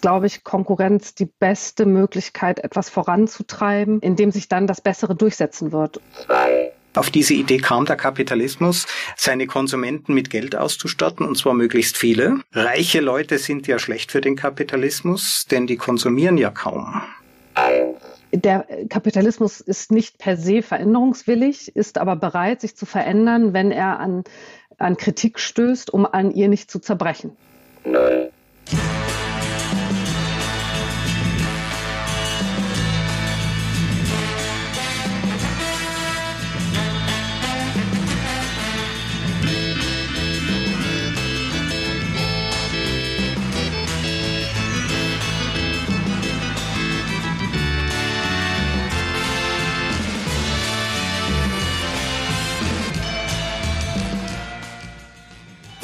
glaube ich, Konkurrenz die beste Möglichkeit, etwas voranzutreiben, indem sich dann das Bessere durchsetzen wird. Auf diese Idee kam der Kapitalismus, seine Konsumenten mit Geld auszustatten, und zwar möglichst viele. Reiche Leute sind ja schlecht für den Kapitalismus, denn die konsumieren ja kaum. Der Kapitalismus ist nicht per se veränderungswillig, ist aber bereit, sich zu verändern, wenn er an, an Kritik stößt, um an ihr nicht zu zerbrechen. Nein.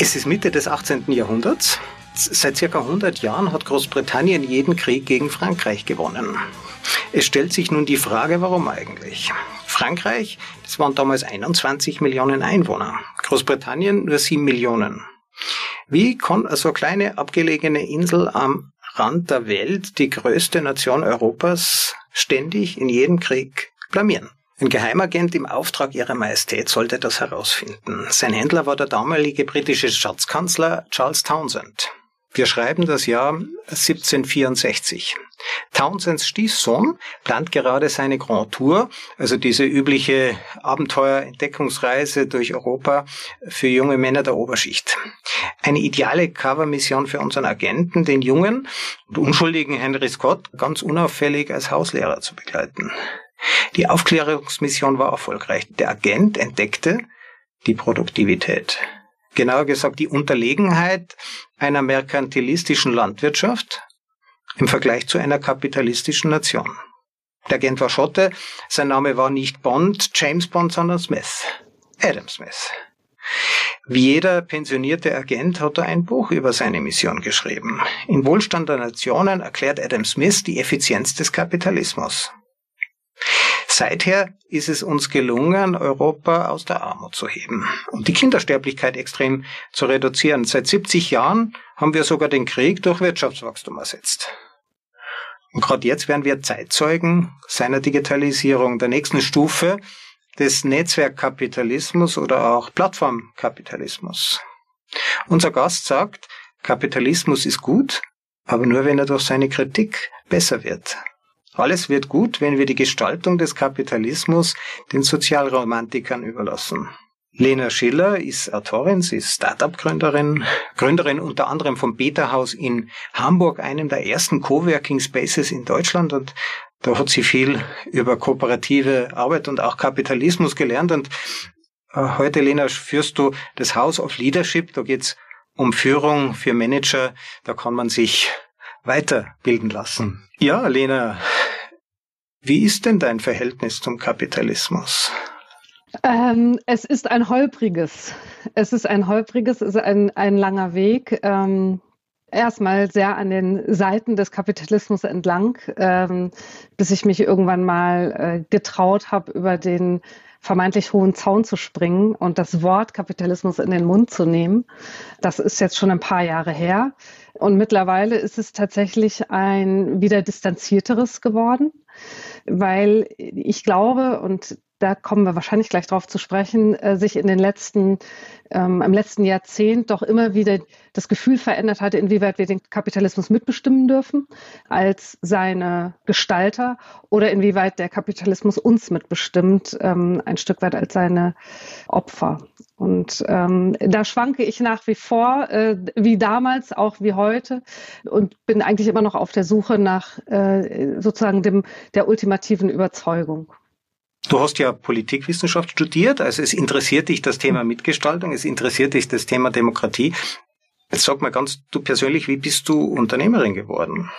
Es ist Mitte des 18. Jahrhunderts. Seit circa 100 Jahren hat Großbritannien jeden Krieg gegen Frankreich gewonnen. Es stellt sich nun die Frage, warum eigentlich? Frankreich, das waren damals 21 Millionen Einwohner. Großbritannien nur 7 Millionen. Wie kann so eine kleine abgelegene Insel am Rand der Welt die größte Nation Europas ständig in jedem Krieg blamieren? Ein Geheimagent im Auftrag ihrer Majestät sollte das herausfinden. Sein Händler war der damalige britische Schatzkanzler Charles Townsend. Wir schreiben das Jahr 1764. Townsends Stiefsohn plant gerade seine Grand Tour, also diese übliche Abenteuer-Entdeckungsreise durch Europa für junge Männer der Oberschicht. Eine ideale Covermission für unseren Agenten, den jungen und unschuldigen Henry Scott, ganz unauffällig als Hauslehrer zu begleiten. Die Aufklärungsmission war erfolgreich. Der Agent entdeckte die Produktivität. Genauer gesagt die Unterlegenheit einer merkantilistischen Landwirtschaft im Vergleich zu einer kapitalistischen Nation. Der Agent war Schotte, sein Name war nicht Bond, James Bond, sondern Smith. Adam Smith. Wie jeder pensionierte Agent hat er ein Buch über seine Mission geschrieben. In Wohlstand der Nationen erklärt Adam Smith die Effizienz des Kapitalismus. Seither ist es uns gelungen, Europa aus der Armut zu heben und die Kindersterblichkeit extrem zu reduzieren. Seit 70 Jahren haben wir sogar den Krieg durch Wirtschaftswachstum ersetzt. Und gerade jetzt werden wir Zeitzeugen seiner Digitalisierung, der nächsten Stufe des Netzwerkkapitalismus oder auch Plattformkapitalismus. Unser Gast sagt, Kapitalismus ist gut, aber nur wenn er durch seine Kritik besser wird. Alles wird gut, wenn wir die Gestaltung des Kapitalismus den Sozialromantikern überlassen. Lena Schiller ist Autorin, sie ist Startup-Gründerin, Gründerin unter anderem vom Beta-Haus in Hamburg, einem der ersten Coworking Spaces in Deutschland. Und da hat sie viel über kooperative Arbeit und auch Kapitalismus gelernt. Und äh, heute, Lena, führst du das House of Leadership, da geht's um Führung für Manager, da kann man sich weiterbilden lassen. Ja, Lena, wie ist denn dein Verhältnis zum Kapitalismus? Ähm, es ist ein holpriges. Es ist ein holpriges, es ist ein, ein langer Weg. Ähm, erstmal sehr an den Seiten des Kapitalismus entlang, ähm, bis ich mich irgendwann mal äh, getraut habe, über den vermeintlich hohen Zaun zu springen und das Wort Kapitalismus in den Mund zu nehmen. Das ist jetzt schon ein paar Jahre her. Und mittlerweile ist es tatsächlich ein wieder distanzierteres geworden weil ich glaube, und da kommen wir wahrscheinlich gleich drauf zu sprechen, äh, sich in den letzten, ähm, im letzten Jahrzehnt doch immer wieder das Gefühl verändert hatte, inwieweit wir den Kapitalismus mitbestimmen dürfen als seine Gestalter oder inwieweit der Kapitalismus uns mitbestimmt, ähm, ein Stück weit als seine Opfer. Und ähm, da schwanke ich nach wie vor, äh, wie damals, auch wie heute, und bin eigentlich immer noch auf der Suche nach äh, sozusagen dem, der ultimativen Überzeugung. Du hast ja Politikwissenschaft studiert, also es interessiert dich das Thema Mitgestaltung, es interessiert dich das Thema Demokratie. Jetzt sag mal ganz, du persönlich, wie bist du Unternehmerin geworden?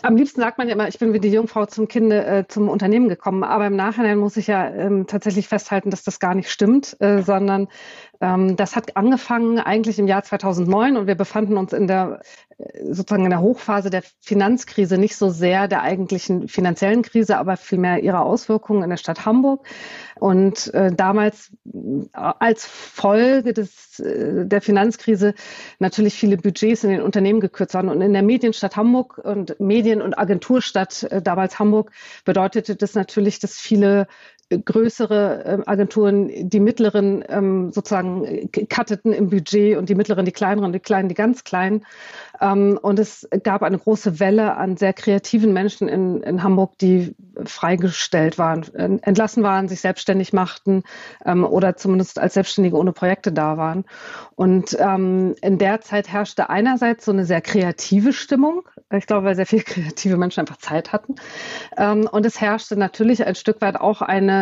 Am liebsten sagt man ja immer, ich bin wie die Jungfrau zum Kinde äh, zum Unternehmen gekommen. Aber im Nachhinein muss ich ja ähm, tatsächlich festhalten, dass das gar nicht stimmt, äh, sondern das hat angefangen eigentlich im Jahr 2009 und wir befanden uns in der sozusagen in der Hochphase der Finanzkrise, nicht so sehr der eigentlichen finanziellen Krise, aber vielmehr ihrer Auswirkungen in der Stadt Hamburg. Und äh, damals äh, als Folge des, äh, der Finanzkrise natürlich viele Budgets in den Unternehmen gekürzt waren. Und in der Medienstadt Hamburg und Medien- und Agenturstadt, äh, damals Hamburg, bedeutete das natürlich, dass viele größere ähm, Agenturen die mittleren ähm, sozusagen cutteten im Budget und die mittleren die kleineren, die kleinen die ganz kleinen. Ähm, und es gab eine große Welle an sehr kreativen Menschen in, in Hamburg, die freigestellt waren, entlassen waren, sich selbstständig machten oder zumindest als Selbstständige ohne Projekte da waren. Und in der Zeit herrschte einerseits so eine sehr kreative Stimmung. Ich glaube, weil sehr viele kreative Menschen einfach Zeit hatten. und es herrschte natürlich ein Stück weit auch eine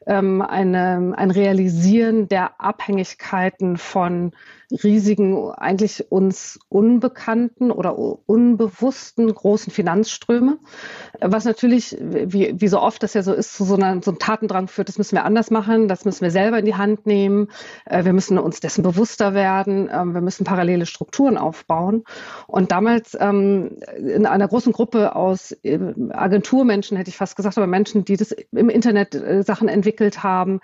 ähm, eine, ein Realisieren der Abhängigkeiten von riesigen, eigentlich uns unbekannten oder unbewussten großen Finanzströme, was natürlich, wie, wie so oft das ja so ist, zu so, einer, so einem Tatendrang führt, das müssen wir anders machen, das müssen wir selber in die Hand nehmen, äh, wir müssen uns dessen bewusster werden, äh, wir müssen parallele Strukturen aufbauen. Und damals ähm, in einer großen Gruppe aus äh, Agenturmenschen, hätte ich fast gesagt, aber Menschen, die das im Internet äh, Sachen entwickelt haben,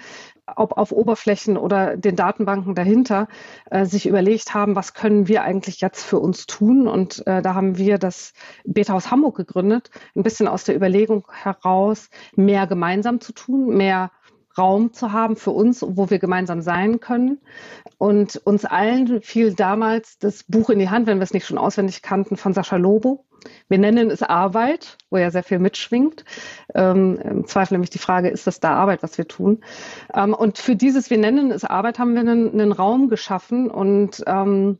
ob auf Oberflächen oder den Datenbanken dahinter, äh, sich überlegt haben, was können wir eigentlich jetzt für uns tun. Und äh, da haben wir das Beta-Haus Hamburg gegründet, ein bisschen aus der Überlegung heraus, mehr gemeinsam zu tun, mehr Raum zu haben für uns, wo wir gemeinsam sein können. Und uns allen fiel damals das Buch in die Hand, wenn wir es nicht schon auswendig kannten, von Sascha Lobo. Wir nennen es Arbeit, wo ja sehr viel mitschwingt. Ähm, Im Zweifel nämlich die Frage, ist das da Arbeit, was wir tun? Ähm, und für dieses Wir nennen es Arbeit haben wir einen, einen Raum geschaffen und ähm,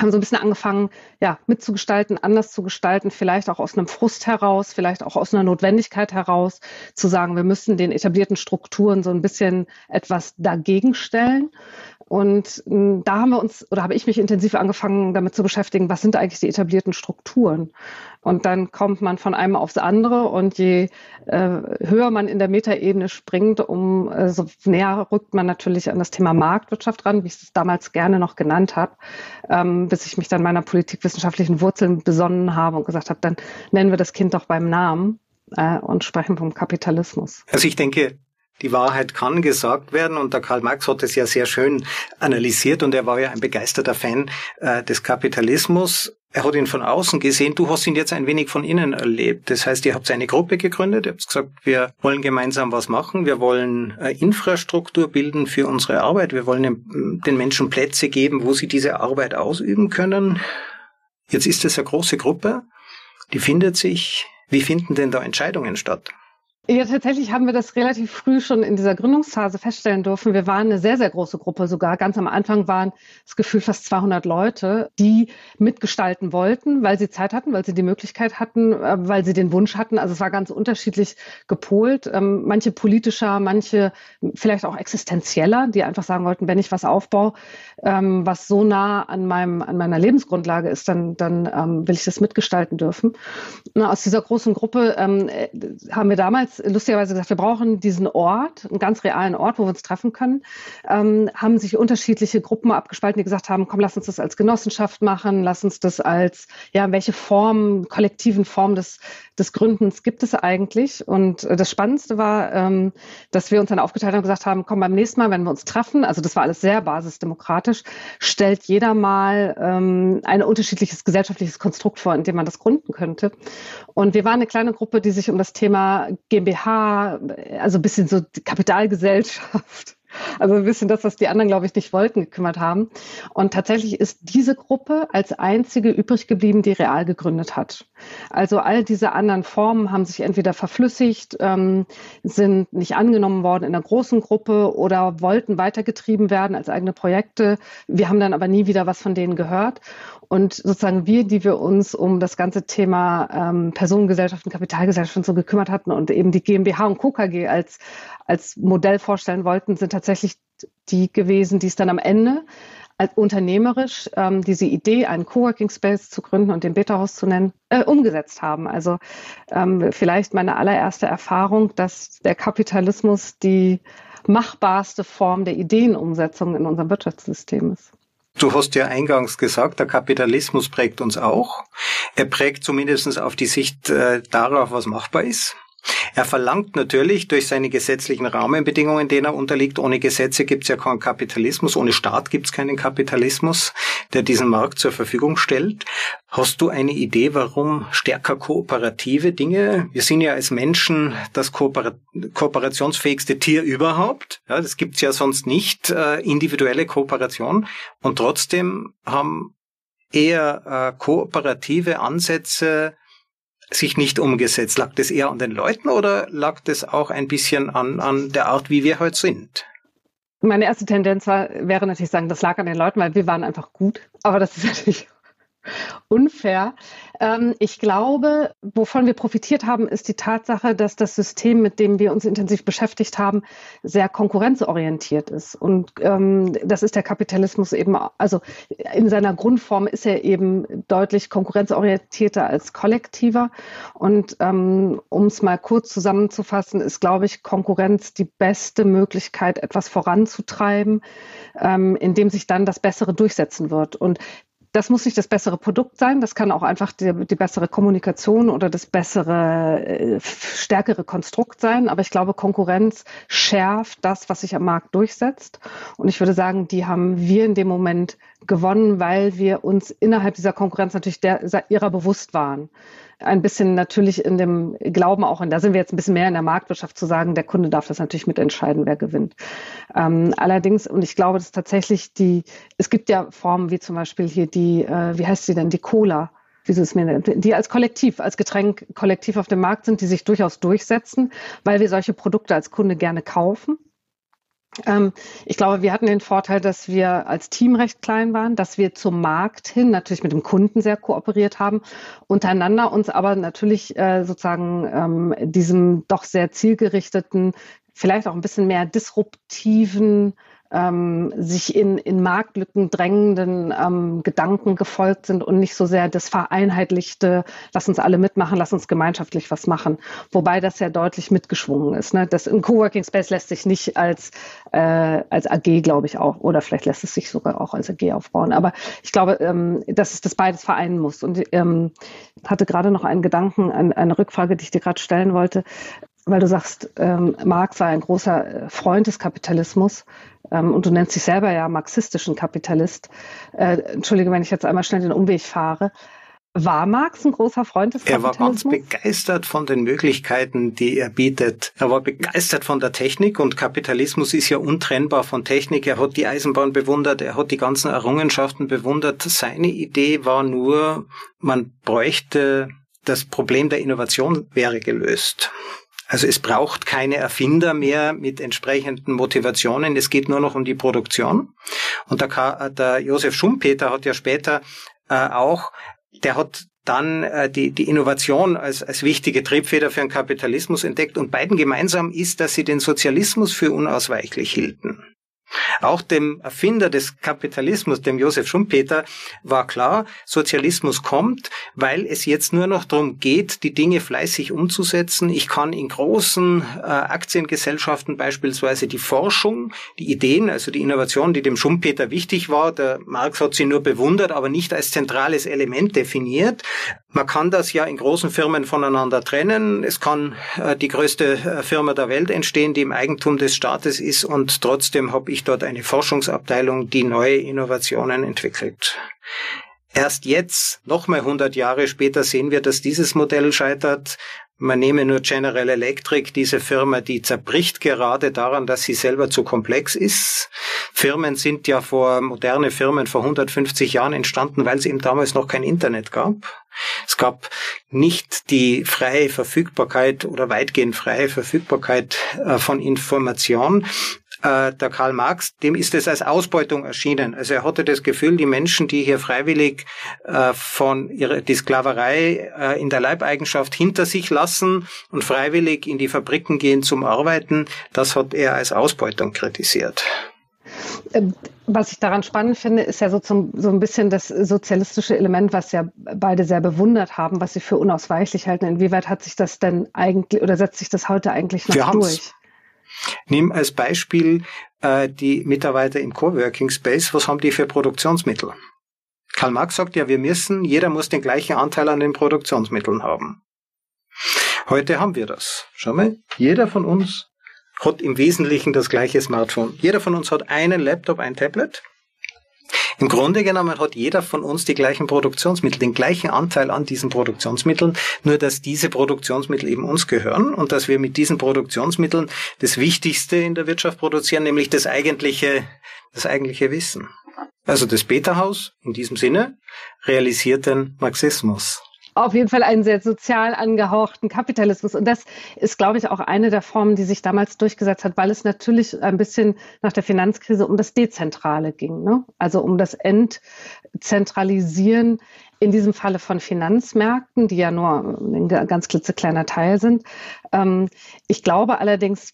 haben so ein bisschen angefangen, ja, mitzugestalten, anders zu gestalten, vielleicht auch aus einem Frust heraus, vielleicht auch aus einer Notwendigkeit heraus, zu sagen, wir müssen den etablierten Strukturen so ein bisschen etwas dagegen stellen. Und hm, da haben wir uns oder habe ich mich intensiv angefangen, damit zu beschäftigen, was sind eigentlich die etablierten Strukturen? Und dann kommt man von einem aufs andere und je äh, höher man in der Metaebene springt, um äh, so näher rückt man natürlich an das Thema Marktwirtschaft ran, wie ich es damals gerne noch genannt habe, ähm, bis ich mich dann meiner politikwissenschaftlichen Wurzeln besonnen habe und gesagt habe, dann nennen wir das Kind doch beim Namen äh, und sprechen vom Kapitalismus. Also ich denke, die Wahrheit kann gesagt werden und der Karl Marx hat es ja sehr schön analysiert und er war ja ein begeisterter Fan äh, des Kapitalismus. Er hat ihn von außen gesehen, du hast ihn jetzt ein wenig von innen erlebt. Das heißt, ihr habt eine Gruppe gegründet, ihr habt gesagt, wir wollen gemeinsam was machen, wir wollen äh, Infrastruktur bilden für unsere Arbeit, wir wollen den Menschen Plätze geben, wo sie diese Arbeit ausüben können. Jetzt ist es eine große Gruppe, die findet sich. Wie finden denn da Entscheidungen statt? Ja, tatsächlich haben wir das relativ früh schon in dieser Gründungsphase feststellen dürfen. Wir waren eine sehr, sehr große Gruppe sogar. Ganz am Anfang waren das Gefühl fast 200 Leute, die mitgestalten wollten, weil sie Zeit hatten, weil sie die Möglichkeit hatten, äh, weil sie den Wunsch hatten. Also es war ganz unterschiedlich gepolt. Ähm, manche politischer, manche vielleicht auch existenzieller, die einfach sagen wollten, wenn ich was aufbaue, ähm, was so nah an meinem, an meiner Lebensgrundlage ist, dann, dann ähm, will ich das mitgestalten dürfen. aus dieser großen Gruppe äh, haben wir damals lustigerweise gesagt, wir brauchen diesen Ort, einen ganz realen Ort, wo wir uns treffen können. Ähm, haben sich unterschiedliche Gruppen abgespalten, die gesagt haben, komm, lass uns das als Genossenschaft machen, lass uns das als, ja, welche Form, kollektiven Form des, des Gründens gibt es eigentlich? Und äh, das Spannendste war, ähm, dass wir uns dann aufgeteilt haben und gesagt haben, komm, beim nächsten Mal, wenn wir uns treffen, also das war alles sehr basisdemokratisch, stellt jeder mal ähm, ein unterschiedliches gesellschaftliches Konstrukt vor, in dem man das gründen könnte. Und wir waren eine kleine Gruppe, die sich um das Thema GmbH, also ein bisschen so Kapitalgesellschaft, also ein bisschen das, was die anderen, glaube ich, nicht wollten, gekümmert haben. Und tatsächlich ist diese Gruppe als einzige übrig geblieben, die real gegründet hat. Also all diese anderen Formen haben sich entweder verflüssigt, ähm, sind nicht angenommen worden in einer großen Gruppe oder wollten weitergetrieben werden als eigene Projekte. Wir haben dann aber nie wieder was von denen gehört. Und sozusagen wir, die wir uns um das ganze Thema ähm, Personengesellschaften, Kapitalgesellschaften so gekümmert hatten und eben die GmbH und KKG als, als Modell vorstellen wollten, sind tatsächlich die gewesen, die es dann am Ende als unternehmerisch ähm, diese Idee, einen Coworking Space zu gründen und den Beta-Haus zu nennen, äh, umgesetzt haben. Also ähm, vielleicht meine allererste Erfahrung, dass der Kapitalismus die machbarste Form der Ideenumsetzung in unserem Wirtschaftssystem ist. Du hast ja eingangs gesagt, der Kapitalismus prägt uns auch. Er prägt zumindest auf die Sicht äh, darauf, was machbar ist. Er verlangt natürlich durch seine gesetzlichen Rahmenbedingungen, denen er unterliegt, ohne Gesetze gibt es ja keinen Kapitalismus, ohne Staat gibt es keinen Kapitalismus, der diesen Markt zur Verfügung stellt. Hast du eine Idee, warum stärker kooperative Dinge? Wir sind ja als Menschen das Kooper kooperationsfähigste Tier überhaupt. Ja, das gibt's ja sonst nicht, äh, individuelle Kooperation. Und trotzdem haben eher äh, kooperative Ansätze sich nicht umgesetzt? Lag das eher an den Leuten oder lag das auch ein bisschen an, an der Art, wie wir heute sind? Meine erste Tendenz war, wäre natürlich sagen, das lag an den Leuten, weil wir waren einfach gut. Aber das ist natürlich unfair. Ähm, ich glaube, wovon wir profitiert haben, ist die Tatsache, dass das System, mit dem wir uns intensiv beschäftigt haben, sehr konkurrenzorientiert ist. Und ähm, das ist der Kapitalismus eben, also in seiner Grundform ist er eben deutlich konkurrenzorientierter als kollektiver. Und ähm, um es mal kurz zusammenzufassen, ist, glaube ich, Konkurrenz die beste Möglichkeit, etwas voranzutreiben, indem sich dann das Bessere durchsetzen wird. Und das muss nicht das bessere Produkt sein, das kann auch einfach die, die bessere Kommunikation oder das bessere, äh, stärkere Konstrukt sein. Aber ich glaube, Konkurrenz schärft das, was sich am Markt durchsetzt. Und ich würde sagen, die haben wir in dem Moment gewonnen, weil wir uns innerhalb dieser Konkurrenz natürlich der, ihrer bewusst waren ein bisschen natürlich in dem Glauben auch, und da sind wir jetzt ein bisschen mehr in der Marktwirtschaft zu sagen, der Kunde darf das natürlich mitentscheiden, wer gewinnt. Ähm, allerdings, und ich glaube, dass tatsächlich die, es gibt ja Formen wie zum Beispiel hier die, äh, wie heißt sie denn, die Cola, wie sie es mir nennt, die als Kollektiv, als Getränk kollektiv auf dem Markt sind, die sich durchaus durchsetzen, weil wir solche Produkte als Kunde gerne kaufen. Ähm, ich glaube, wir hatten den Vorteil, dass wir als Team recht klein waren, dass wir zum Markt hin natürlich mit dem Kunden sehr kooperiert haben, untereinander uns aber natürlich äh, sozusagen ähm, diesem doch sehr zielgerichteten, vielleicht auch ein bisschen mehr disruptiven ähm, sich in, in Marktlücken drängenden ähm, Gedanken gefolgt sind und nicht so sehr das vereinheitlichte, lass uns alle mitmachen, lass uns gemeinschaftlich was machen. Wobei das ja deutlich mitgeschwungen ist. Ne? Das im Coworking Space lässt sich nicht als, äh, als AG, glaube ich, auch, oder vielleicht lässt es sich sogar auch als AG aufbauen. Aber ich glaube, ähm, dass es das beides vereinen muss. Und ähm, hatte gerade noch einen Gedanken, eine, eine Rückfrage, die ich dir gerade stellen wollte weil du sagst, ähm, Marx war ein großer äh, Freund des Kapitalismus ähm, und du nennst dich selber ja marxistischen Kapitalist. Äh, Entschuldige, wenn ich jetzt einmal schnell den Umweg fahre. War Marx ein großer Freund des Kapitalismus? Er war ganz begeistert von den Möglichkeiten, die er bietet. Er war begeistert von der Technik und Kapitalismus ist ja untrennbar von Technik. Er hat die Eisenbahn bewundert, er hat die ganzen Errungenschaften bewundert. Seine Idee war nur, man bräuchte das Problem der Innovation wäre gelöst. Also es braucht keine Erfinder mehr mit entsprechenden Motivationen. Es geht nur noch um die Produktion. Und der, der Josef Schumpeter hat ja später äh, auch, der hat dann äh, die, die Innovation als, als wichtige Triebfeder für den Kapitalismus entdeckt. Und beiden gemeinsam ist, dass sie den Sozialismus für unausweichlich hielten. Auch dem Erfinder des Kapitalismus, dem Josef Schumpeter, war klar, Sozialismus kommt, weil es jetzt nur noch darum geht, die Dinge fleißig umzusetzen. Ich kann in großen äh, Aktiengesellschaften beispielsweise die Forschung, die Ideen, also die Innovation, die dem Schumpeter wichtig war, der Marx hat sie nur bewundert, aber nicht als zentrales Element definiert. Man kann das ja in großen Firmen voneinander trennen. Es kann äh, die größte äh, Firma der Welt entstehen, die im Eigentum des Staates ist und trotzdem habe ich dort eine Forschungsabteilung, die neue Innovationen entwickelt. Erst jetzt, nochmal 100 Jahre später, sehen wir, dass dieses Modell scheitert. Man nehme nur General Electric, diese Firma, die zerbricht gerade daran, dass sie selber zu komplex ist. Firmen sind ja vor, moderne Firmen vor 150 Jahren entstanden, weil es eben damals noch kein Internet gab. Es gab nicht die freie Verfügbarkeit oder weitgehend freie Verfügbarkeit äh, von Information äh, der Karl Marx, dem ist es als Ausbeutung erschienen. Also er hatte das Gefühl, die Menschen, die hier freiwillig äh, von ihrer die Sklaverei äh, in der Leibeigenschaft hinter sich lassen und freiwillig in die Fabriken gehen zum Arbeiten, das hat er als Ausbeutung kritisiert. Ähm, was ich daran spannend finde, ist ja so, zum, so ein bisschen das sozialistische Element, was ja beide sehr bewundert haben, was sie für unausweichlich halten. Inwieweit hat sich das denn eigentlich oder setzt sich das heute eigentlich noch durch? Nimm als Beispiel äh, die Mitarbeiter im Coworking Space. Was haben die für Produktionsmittel? Karl Marx sagt ja, wir müssen, jeder muss den gleichen Anteil an den Produktionsmitteln haben. Heute haben wir das. Schau mal, jeder von uns hat im Wesentlichen das gleiche Smartphone. Jeder von uns hat einen Laptop, ein Tablet. Im Grunde genommen hat jeder von uns die gleichen Produktionsmittel, den gleichen Anteil an diesen Produktionsmitteln, nur dass diese Produktionsmittel eben uns gehören und dass wir mit diesen Produktionsmitteln das Wichtigste in der Wirtschaft produzieren, nämlich das eigentliche, das eigentliche Wissen. Also das Beta-Haus in diesem Sinne realisiert den Marxismus auf jeden Fall einen sehr sozial angehauchten Kapitalismus. Und das ist, glaube ich, auch eine der Formen, die sich damals durchgesetzt hat, weil es natürlich ein bisschen nach der Finanzkrise um das Dezentrale ging. Ne? Also um das Entzentralisieren in diesem Falle von Finanzmärkten, die ja nur ein ganz klitzekleiner Teil sind. Ähm, ich glaube allerdings,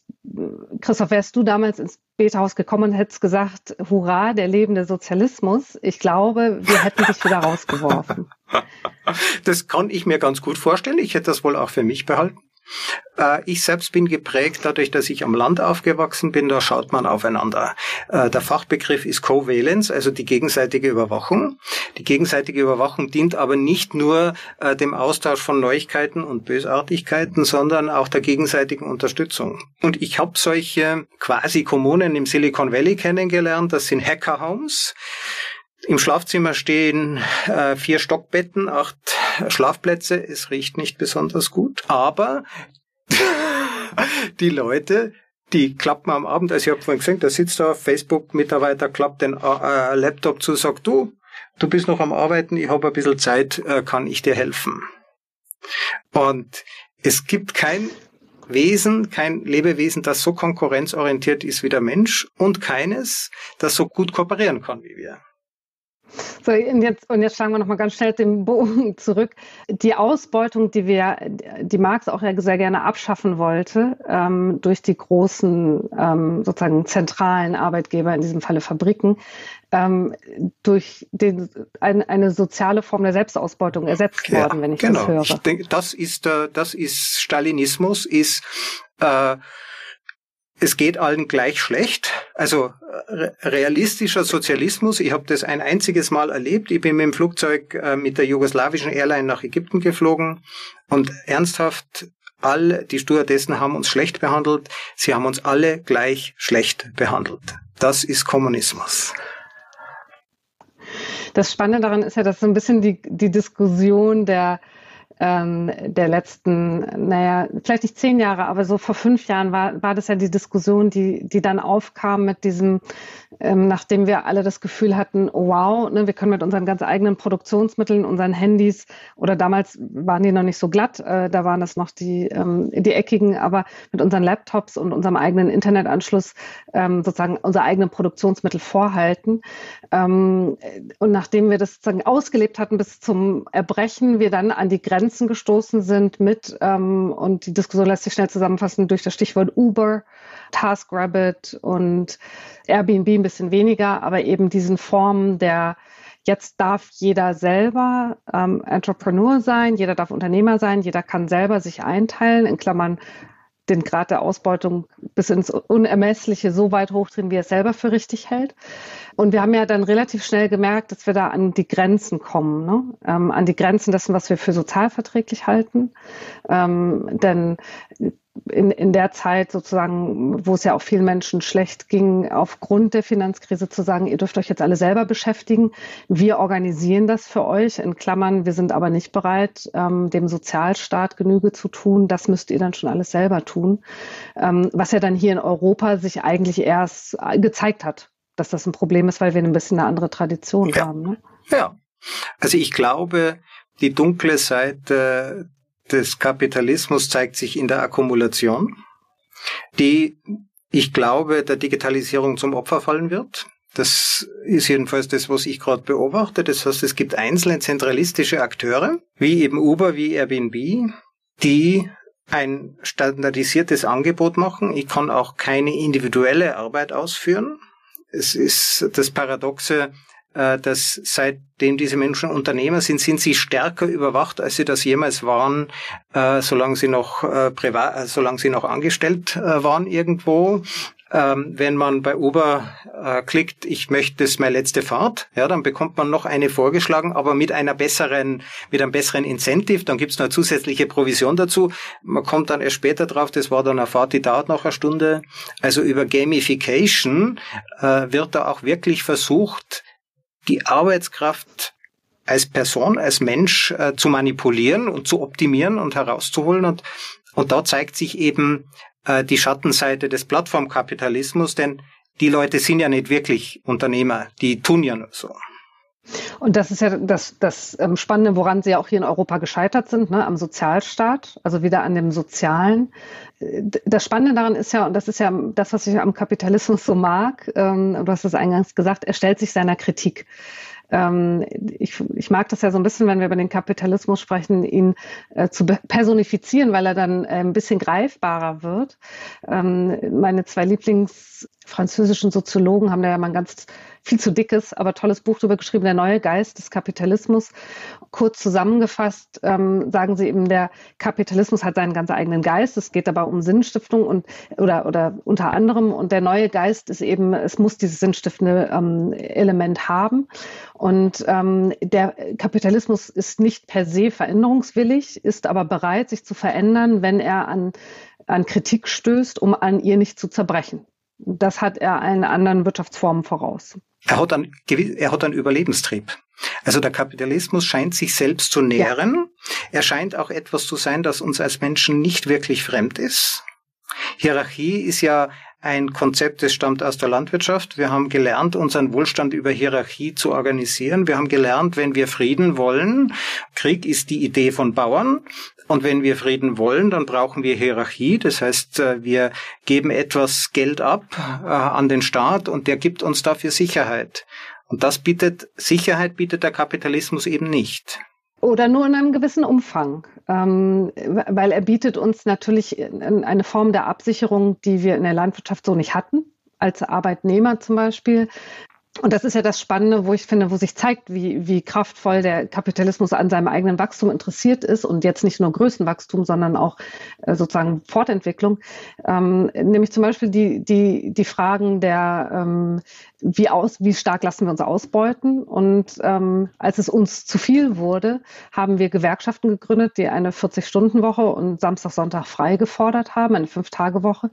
Christoph, wärst du damals ins Beta-Haus gekommen und hättest gesagt, hurra, der lebende Sozialismus. Ich glaube, wir hätten dich wieder rausgeworfen. Das kann ich mir ganz gut vorstellen. Ich hätte das wohl auch für mich behalten. Äh, ich selbst bin geprägt dadurch, dass ich am Land aufgewachsen bin, da schaut man aufeinander. Äh, der Fachbegriff ist Covalence, also die gegenseitige Überwachung. Die gegenseitige Überwachung dient aber nicht nur äh, dem Austausch von Neuigkeiten und Bösartigkeiten, sondern auch der gegenseitigen Unterstützung. Und ich habe solche quasi Kommunen im Silicon Valley kennengelernt, das sind Hacker Homes. Im Schlafzimmer stehen äh, vier Stockbetten, acht Schlafplätze. Es riecht nicht besonders gut, aber die Leute, die klappen am Abend, also ich habe vorhin gesehen, da sitzt da Facebook-Mitarbeiter, klappt den äh, Laptop zu, sagt du, du bist noch am Arbeiten, ich habe ein bisschen Zeit, äh, kann ich dir helfen? Und es gibt kein Wesen, kein Lebewesen, das so konkurrenzorientiert ist wie der Mensch und keines, das so gut kooperieren kann wie wir. So, und jetzt, und jetzt schlagen wir nochmal ganz schnell den Bogen zurück. Die Ausbeutung, die wir, die Marx auch ja sehr gerne abschaffen wollte, ähm, durch die großen, ähm, sozusagen zentralen Arbeitgeber, in diesem Falle Fabriken, ähm, durch den, ein, eine soziale Form der Selbstausbeutung ersetzt ja, worden, wenn ich genau. das höre. Ich denke, das ist, das ist Stalinismus, ist, äh, es geht allen gleich schlecht. Also realistischer Sozialismus. Ich habe das ein einziges Mal erlebt. Ich bin mit dem Flugzeug äh, mit der jugoslawischen Airline nach Ägypten geflogen und ernsthaft all die Stewardessen haben uns schlecht behandelt. Sie haben uns alle gleich schlecht behandelt. Das ist Kommunismus. Das Spannende daran ist ja, dass so ein bisschen die, die Diskussion der ähm, der letzten, naja, vielleicht nicht zehn Jahre, aber so vor fünf Jahren war, war das ja die Diskussion, die, die dann aufkam mit diesem, ähm, nachdem wir alle das Gefühl hatten, wow, ne, wir können mit unseren ganz eigenen Produktionsmitteln, unseren Handys, oder damals waren die noch nicht so glatt, äh, da waren das noch die, ähm, die eckigen, aber mit unseren Laptops und unserem eigenen Internetanschluss ähm, sozusagen unsere eigenen Produktionsmittel vorhalten. Ähm, und nachdem wir das sozusagen ausgelebt hatten bis zum Erbrechen, wir dann an die Grenzen gestoßen sind mit, ähm, und die Diskussion lässt sich schnell zusammenfassen durch das Stichwort Uber, TaskRabbit und Airbnb ein bisschen weniger, aber eben diesen Formen der Jetzt darf jeder selber ähm, Entrepreneur sein, jeder darf Unternehmer sein, jeder kann selber sich einteilen, in Klammern den Grad der Ausbeutung bis ins Unermessliche so weit hochdrehen, wie er es selber für richtig hält. Und wir haben ja dann relativ schnell gemerkt, dass wir da an die Grenzen kommen, ne? ähm, an die Grenzen dessen, was wir für sozialverträglich halten. Ähm, denn in, in der Zeit sozusagen, wo es ja auch vielen Menschen schlecht ging, aufgrund der Finanzkrise zu sagen, ihr dürft euch jetzt alle selber beschäftigen. Wir organisieren das für euch. In Klammern, wir sind aber nicht bereit, ähm, dem Sozialstaat Genüge zu tun. Das müsst ihr dann schon alles selber tun. Ähm, was ja dann hier in Europa sich eigentlich erst gezeigt hat, dass das ein Problem ist, weil wir ein bisschen eine andere Tradition ja. haben. Ne? Ja. Also ich glaube, die dunkle Seite des Kapitalismus zeigt sich in der Akkumulation, die, ich glaube, der Digitalisierung zum Opfer fallen wird. Das ist jedenfalls das, was ich gerade beobachte. Das heißt, es gibt einzelne zentralistische Akteure, wie eben Uber, wie Airbnb, die ein standardisiertes Angebot machen. Ich kann auch keine individuelle Arbeit ausführen. Es ist das Paradoxe, dass seitdem diese Menschen Unternehmer sind, sind sie stärker überwacht, als sie das jemals waren, äh, solange sie noch äh, privat, äh, solange sie noch angestellt äh, waren irgendwo ähm, wenn man bei Uber äh, klickt, ich möchte das meine letzte Fahrt, ja, dann bekommt man noch eine vorgeschlagen, aber mit einer besseren, mit einem besseren Incentive, dann gibt's noch eine zusätzliche Provision dazu. Man kommt dann erst später drauf, das war dann eine Fahrt, die dauert noch eine Stunde. Also über Gamification äh, wird da auch wirklich versucht, die Arbeitskraft als Person, als Mensch äh, zu manipulieren und zu optimieren und herauszuholen. Und, und da zeigt sich eben, äh, die Schattenseite des Plattformkapitalismus, denn die Leute sind ja nicht wirklich Unternehmer, die tun ja nur so. Und das ist ja das, das ähm, Spannende, woran sie ja auch hier in Europa gescheitert sind, ne, am Sozialstaat, also wieder an dem Sozialen. Äh, das Spannende daran ist ja, und das ist ja das, was ich am Kapitalismus so mag, ähm, du hast es eingangs gesagt, er stellt sich seiner Kritik ähm, ich, ich mag das ja so ein bisschen, wenn wir über den Kapitalismus sprechen, ihn äh, zu personifizieren, weil er dann äh, ein bisschen greifbarer wird. Ähm, meine zwei Lieblingsfranzösischen Soziologen haben da ja mal ein ganz viel zu dickes, aber tolles Buch darüber geschrieben, Der neue Geist des Kapitalismus. Kurz zusammengefasst ähm, sagen sie eben, der Kapitalismus hat seinen ganz eigenen Geist. Es geht dabei um Sinnstiftung und oder oder unter anderem und der neue Geist ist eben, es muss dieses sinnstiftende ähm, Element haben. Und ähm, der Kapitalismus ist nicht per se veränderungswillig, ist aber bereit, sich zu verändern, wenn er an an Kritik stößt, um an ihr nicht zu zerbrechen. Das hat er allen anderen Wirtschaftsformen voraus. Er hat, einen, er hat einen Überlebenstrieb. Also der Kapitalismus scheint sich selbst zu nähren. Ja. Er scheint auch etwas zu sein, das uns als Menschen nicht wirklich fremd ist. Hierarchie ist ja ein Konzept, das stammt aus der Landwirtschaft. Wir haben gelernt, unseren Wohlstand über Hierarchie zu organisieren. Wir haben gelernt, wenn wir Frieden wollen, Krieg ist die Idee von Bauern, und wenn wir Frieden wollen, dann brauchen wir Hierarchie. Das heißt, äh, wir geben etwas Geld ab äh, an den Staat und der gibt uns dafür Sicherheit. Und das bietet, Sicherheit bietet der Kapitalismus eben nicht. Oder nur in einem gewissen Umfang, ähm, weil er bietet uns natürlich eine Form der Absicherung, die wir in der Landwirtschaft so nicht hatten, als Arbeitnehmer zum Beispiel. Und das ist ja das Spannende, wo ich finde, wo sich zeigt, wie, wie kraftvoll der Kapitalismus an seinem eigenen Wachstum interessiert ist und jetzt nicht nur Größenwachstum, sondern auch äh, sozusagen Fortentwicklung. Ähm, nämlich zum Beispiel die, die, die Fragen der, ähm, wie, aus, wie stark lassen wir uns ausbeuten. Und ähm, als es uns zu viel wurde, haben wir Gewerkschaften gegründet, die eine 40-Stunden-Woche und Samstag, Sonntag frei gefordert haben, eine Fünf-Tage-Woche,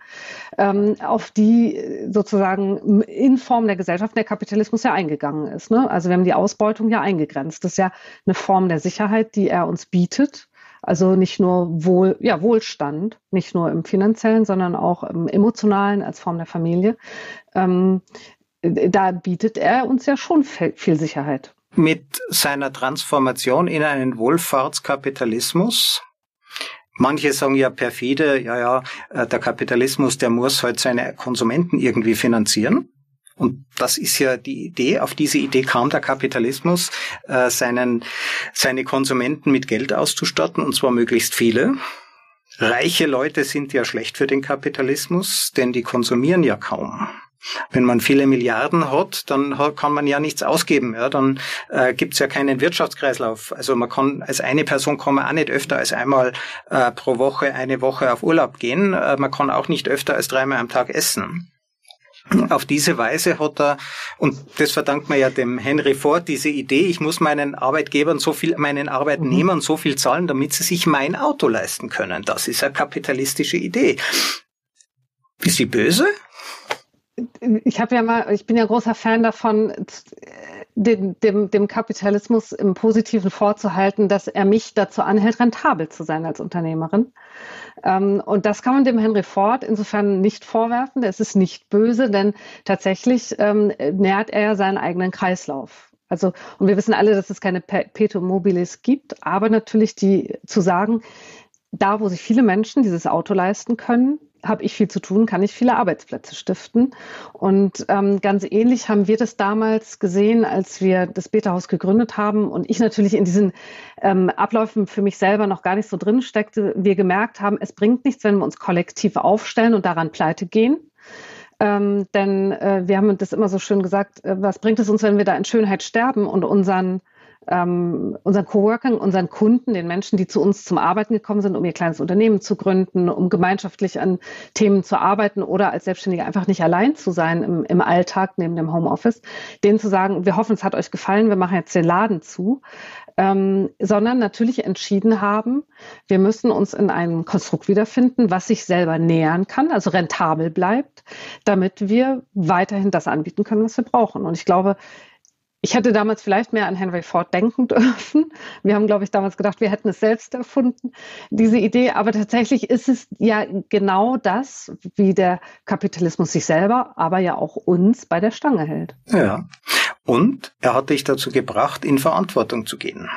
ähm, auf die sozusagen in Form der Gesellschaft der Kapitalismus ja eingegangen ist. Ne? Also wir haben die Ausbeutung ja eingegrenzt. Das ist ja eine Form der Sicherheit, die er uns bietet. Also nicht nur Wohl, ja, Wohlstand, nicht nur im finanziellen, sondern auch im emotionalen als Form der Familie. Ähm, da bietet er uns ja schon viel Sicherheit. Mit seiner Transformation in einen Wohlfahrtskapitalismus Manche sagen ja perfide, ja, ja, äh, der Kapitalismus, der muss halt seine Konsumenten irgendwie finanzieren. Und das ist ja die Idee, auf diese Idee kam der Kapitalismus, äh, seinen, seine Konsumenten mit Geld auszustatten, und zwar möglichst viele. Reiche Leute sind ja schlecht für den Kapitalismus, denn die konsumieren ja kaum. Wenn man viele Milliarden hat, dann kann man ja nichts ausgeben. Ja, dann äh, gibt es ja keinen Wirtschaftskreislauf. Also man kann als eine Person kann man auch nicht öfter als einmal äh, pro Woche eine Woche auf Urlaub gehen. Äh, man kann auch nicht öfter als dreimal am Tag essen. Auf diese Weise hat er, und das verdankt man ja dem Henry Ford, diese Idee, ich muss meinen Arbeitgebern so viel, meinen Arbeitnehmern so viel zahlen, damit sie sich mein Auto leisten können. Das ist eine kapitalistische Idee. Ist sie böse? Ich habe ja mal, ich bin ja großer Fan davon, dem, dem, dem Kapitalismus im Positiven vorzuhalten, dass er mich dazu anhält, rentabel zu sein als Unternehmerin. Ähm, und das kann man dem Henry Ford insofern nicht vorwerfen. Es ist nicht böse, denn tatsächlich ähm, nährt er seinen eigenen Kreislauf. Also, und wir wissen alle, dass es keine Perpetuum mobilis gibt, aber natürlich die zu sagen, da, wo sich viele Menschen dieses Auto leisten können, habe ich viel zu tun, kann ich viele Arbeitsplätze stiften. Und ähm, ganz ähnlich haben wir das damals gesehen, als wir das Beta-Haus gegründet haben und ich natürlich in diesen ähm, Abläufen für mich selber noch gar nicht so drin steckte. Wir gemerkt haben, es bringt nichts, wenn wir uns kollektiv aufstellen und daran pleite gehen Ähm, denn äh, wir haben das immer so schön gesagt, äh, was bringt es uns, wenn wir da in Schönheit sterben und unseren ähm, unseren Coworkern, unseren Kunden, den Menschen, die zu uns zum Arbeiten gekommen sind, um ihr kleines Unternehmen zu gründen, um gemeinschaftlich an Themen zu arbeiten oder als Selbstständige einfach nicht allein zu sein im, im Alltag neben dem Homeoffice, denen zu sagen, wir hoffen, es hat euch gefallen, wir machen jetzt den Laden zu, ähm, sondern natürlich entschieden haben, wir müssen uns in einem Konstrukt wiederfinden, was sich selber nähern kann, also rentabel bleibt, damit wir weiterhin das anbieten können, was wir brauchen. Und ich glaube, ich hätte damals vielleicht mehr an Henry Ford denken dürfen. Wir haben, glaube ich, damals gedacht, wir hätten es selbst erfunden, diese Idee. Aber tatsächlich ist es ja genau das, wie der Kapitalismus sich selber, aber ja auch uns bei der Stange hält. Ja. Und er hat dich dazu gebracht, in Verantwortung zu gehen.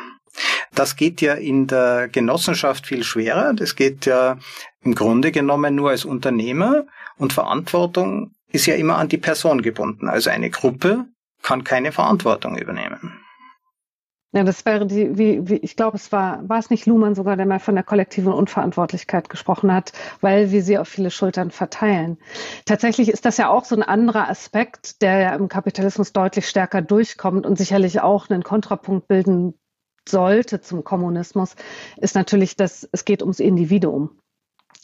Das geht ja in der Genossenschaft viel schwerer. Das geht ja im Grunde genommen nur als Unternehmer. Und Verantwortung ist ja immer an die Person gebunden. Also eine Gruppe kann keine Verantwortung übernehmen. Ja, das wäre die, wie, wie ich glaube, es war, war es nicht Luhmann sogar, der mal von der kollektiven Unverantwortlichkeit gesprochen hat, weil wir sie auf viele Schultern verteilen. Tatsächlich ist das ja auch so ein anderer Aspekt, der ja im Kapitalismus deutlich stärker durchkommt und sicherlich auch einen Kontrapunkt bilden sollte zum Kommunismus, ist natürlich, dass es geht ums Individuum.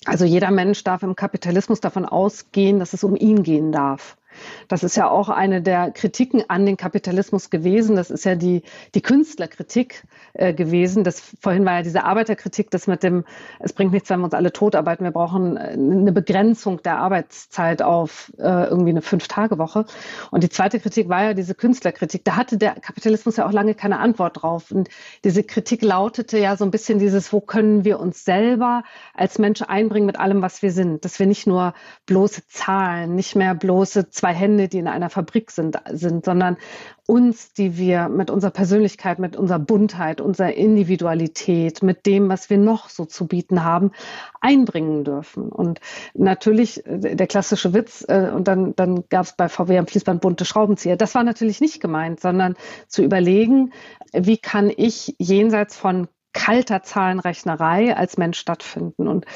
Also jeder Mensch darf im Kapitalismus davon ausgehen, dass es um ihn gehen darf. Das ist ja auch eine der Kritiken an den Kapitalismus gewesen. Das ist ja die, die Künstlerkritik äh, gewesen. Das vorhin war ja diese Arbeiterkritik, das mit dem, es bringt nichts, wenn wir uns alle totarbeiten. Wir brauchen äh, eine Begrenzung der Arbeitszeit auf äh, irgendwie eine Fünf-Tage-Woche. Und die zweite Kritik war ja diese Künstlerkritik. Da hatte der Kapitalismus ja auch lange keine Antwort drauf. Und diese Kritik lautete ja so ein bisschen dieses, wo können wir uns selber als Mensch einbringen mit allem, was wir sind. Dass wir nicht nur bloße Zahlen, nicht mehr bloße zwei Hände, die in einer Fabrik sind, sind, sondern uns, die wir mit unserer Persönlichkeit, mit unserer Buntheit, unserer Individualität, mit dem, was wir noch so zu bieten haben, einbringen dürfen. Und natürlich äh, der klassische Witz, äh, und dann, dann gab es bei VW am Fließband bunte Schraubenzieher. Das war natürlich nicht gemeint, sondern zu überlegen, wie kann ich jenseits von kalter Zahlenrechnerei als Mensch stattfinden? Und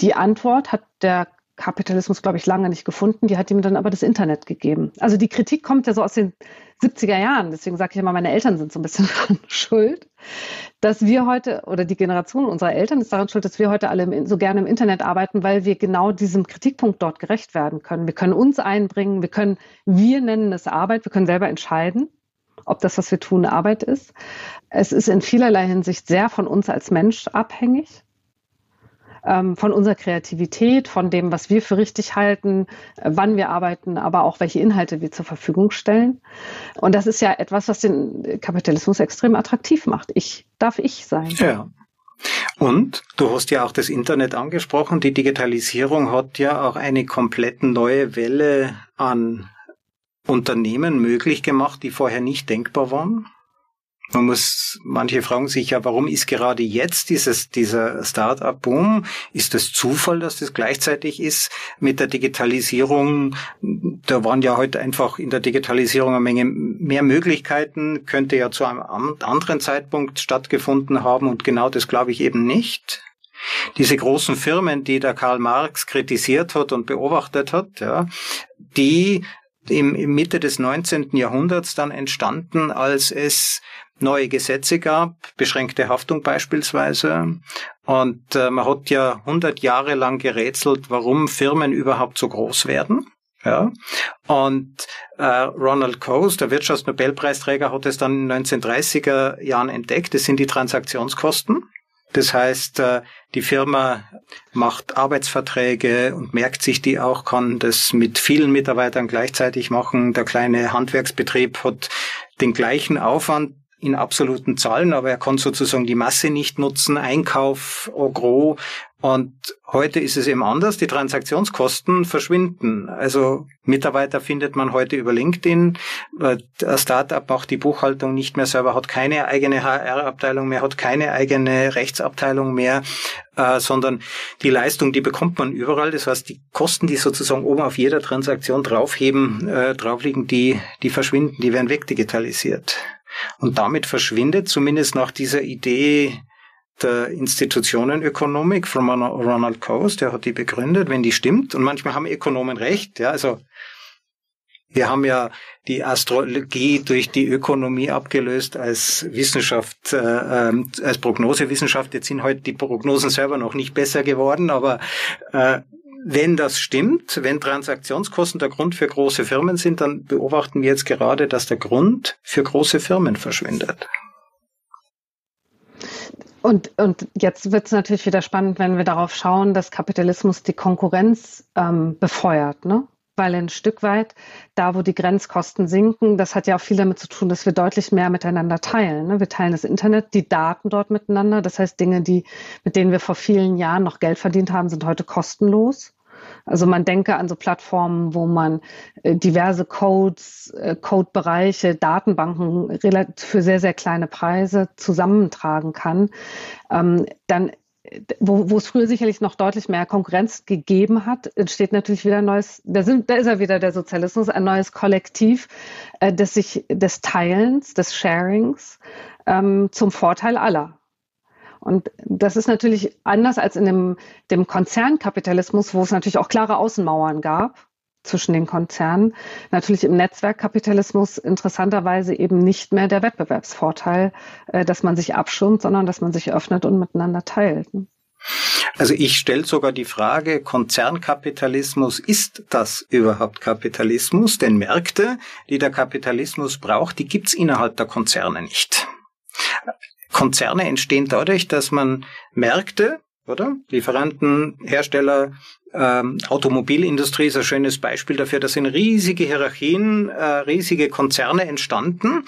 die Antwort hat der Kapitalismus, glaube ich, lange nicht gefunden. Die hat ihm dann aber das Internet gegeben. Also die Kritik kommt ja so aus den 70er Jahren. Deswegen sage ich immer, meine Eltern sind so ein bisschen daran schuld, dass wir heute, oder die Generation unserer Eltern ist daran schuld, dass wir heute alle so gerne im Internet arbeiten, weil wir genau diesem Kritikpunkt dort gerecht werden können. Wir können uns einbringen, wir können, wir nennen es Arbeit, wir können selber entscheiden, ob das, was wir tun, Arbeit ist. Es ist in vielerlei Hinsicht sehr von uns als Mensch abhängig ähm, von unserer Kreativität, von dem, was wir für richtig halten, äh, wann wir arbeiten, aber auch welche Inhalte wir zur Verfügung stellen. Und das ist ja etwas, was den Kapitalismus extrem attraktiv macht. Ich darf ich sein. Ja. Und du hast ja auch das Internet angesprochen. Die Digitalisierung hat ja auch eine komplett neue Welle an Unternehmen möglich gemacht, die vorher nicht denkbar waren. Man muss, manche fragen sich ja, warum ist gerade jetzt dieses, dieser Start-up-Boom? Ist das Zufall, dass das gleichzeitig ist mit der Digitalisierung? Da waren ja heute einfach in der Digitalisierung eine Menge mehr Möglichkeiten, könnte ja zu einem anderen Zeitpunkt stattgefunden haben und genau das glaube ich eben nicht. Diese großen Firmen, die der Karl Marx kritisiert hat und beobachtet hat, ja, die im, im Mitte des 19. Jahrhunderts dann entstanden, als es neue Gesetze gab, beschränkte Haftung beispielsweise. Und äh, man hat ja 100 Jahre lang gerätselt, warum Firmen überhaupt so groß werden. Ja. Und äh, Ronald Coase, der Wirtschaftsnobelpreisträger, hat es dann in den 1930er Jahren entdeckt. Das sind die Transaktionskosten. Das heißt, äh, die Firma macht Arbeitsverträge und merkt sich die auch, kann das mit vielen Mitarbeitern gleichzeitig machen. Der kleine Handwerksbetrieb hat den gleichen Aufwand, in absoluten Zahlen, aber er kann sozusagen die Masse nicht nutzen, Einkauf, Agro. Und heute ist es eben anders. Die Transaktionskosten verschwinden. Also Mitarbeiter findet man heute über LinkedIn. Ein Startup macht die Buchhaltung nicht mehr selber, hat keine eigene HR-Abteilung mehr, hat keine eigene Rechtsabteilung mehr, äh, sondern die Leistung, die bekommt man überall. Das heißt, die Kosten, die sozusagen oben auf jeder Transaktion draufheben, äh, draufliegen, die, die verschwinden, die werden wegdigitalisiert. Und damit verschwindet zumindest nach dieser Idee der Institutionenökonomik von Ronald Coase, der hat die begründet, wenn die stimmt, und manchmal haben Ökonomen recht, ja, also Wir haben ja die Astrologie durch die Ökonomie abgelöst als Wissenschaft, äh, ähm, als Prognosewissenschaft. Jetzt sind heute die Prognosen selber noch nicht besser geworden, aber äh, wenn das stimmt, wenn Transaktionskosten der Grund für große Firmen sind, dann beobachten wir jetzt gerade, dass der Grund für große Firmen verschwindet. Und, und jetzt wird es natürlich wieder spannend, wenn wir darauf schauen, dass Kapitalismus die Konkurrenz ähm, befeuert. Ne? weil ein Stück weit da, wo die Grenzkosten sinken, das hat ja auch viel damit zu tun, dass wir deutlich mehr miteinander teilen. Ne? Wir teilen das Internet, die Daten dort miteinander. Das heißt, Dinge, die, mit denen wir vor vielen Jahren noch Geld verdient haben, sind heute kostenlos. Also man denke an so Plattformen, wo man äh, diverse Codes, äh, Codebereiche, Datenbanken für sehr, sehr kleine Preise zusammentragen kann. Ähm, dann wo, wo es früher sicherlich noch deutlich mehr Konkurrenz gegeben hat, entsteht natürlich wieder ein neues, da, sind, da ist er wieder der Sozialismus, ein neues Kollektiv äh, des, sich, des Teilens, des Sharings ähm, zum Vorteil aller. Und das ist natürlich anders als in dem, dem Konzernkapitalismus, wo es natürlich auch klare Außenmauern gab zwischen den Konzernen. Natürlich im Netzwerkkapitalismus interessanterweise eben nicht mehr der Wettbewerbsvorteil, äh, dass man sich abschirmt, sondern dass man sich öffnet und miteinander teilt. Also ich stelle sogar die Frage, Konzernkapitalismus, ist das überhaupt Kapitalismus? Denn Märkte, die der Kapitalismus braucht, die gibt's innerhalb der Konzerne nicht. Konzerne entstehen dadurch, dass man Märkte, oder? Lieferanten, Hersteller, ähm, Automobilindustrie ist ein schönes Beispiel dafür. Da sind riesige Hierarchien, äh, riesige Konzerne entstanden,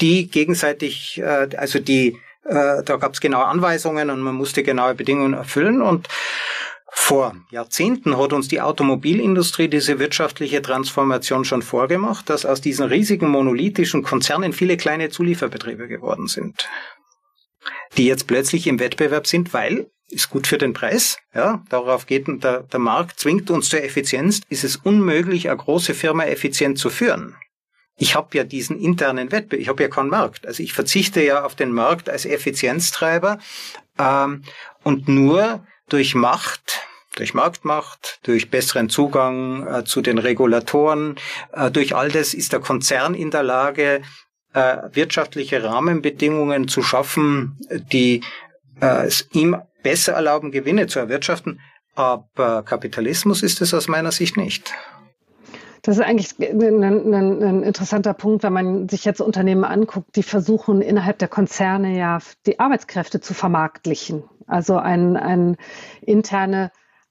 die gegenseitig, äh, also die, äh, da gab es genaue Anweisungen und man musste genaue Bedingungen erfüllen und vor Jahrzehnten hat uns die Automobilindustrie diese wirtschaftliche Transformation schon vorgemacht, dass aus diesen riesigen monolithischen Konzernen viele kleine Zulieferbetriebe geworden sind, die jetzt plötzlich im Wettbewerb sind, weil ist gut für den Preis. Ja, darauf geht der, der Markt zwingt uns zur Effizienz. Ist es unmöglich, eine große Firma effizient zu führen? Ich habe ja diesen internen Wettbewerb, ich habe ja keinen Markt. Also ich verzichte ja auf den Markt als Effizienztreiber ähm, und nur durch Macht, durch Marktmacht, durch besseren Zugang äh, zu den Regulatoren, äh, durch all das ist der Konzern in der Lage, äh, wirtschaftliche Rahmenbedingungen zu schaffen, die äh, es ihm besser erlauben, Gewinne zu erwirtschaften. Aber Kapitalismus ist es aus meiner Sicht nicht. Das ist eigentlich ein, ein, ein, interessanter Punkt, wenn man sich jetzt Unternehmen anguckt, die versuchen innerhalb der Konzerne ja die Arbeitskräfte zu vermarktlichen. Also ein, ein interne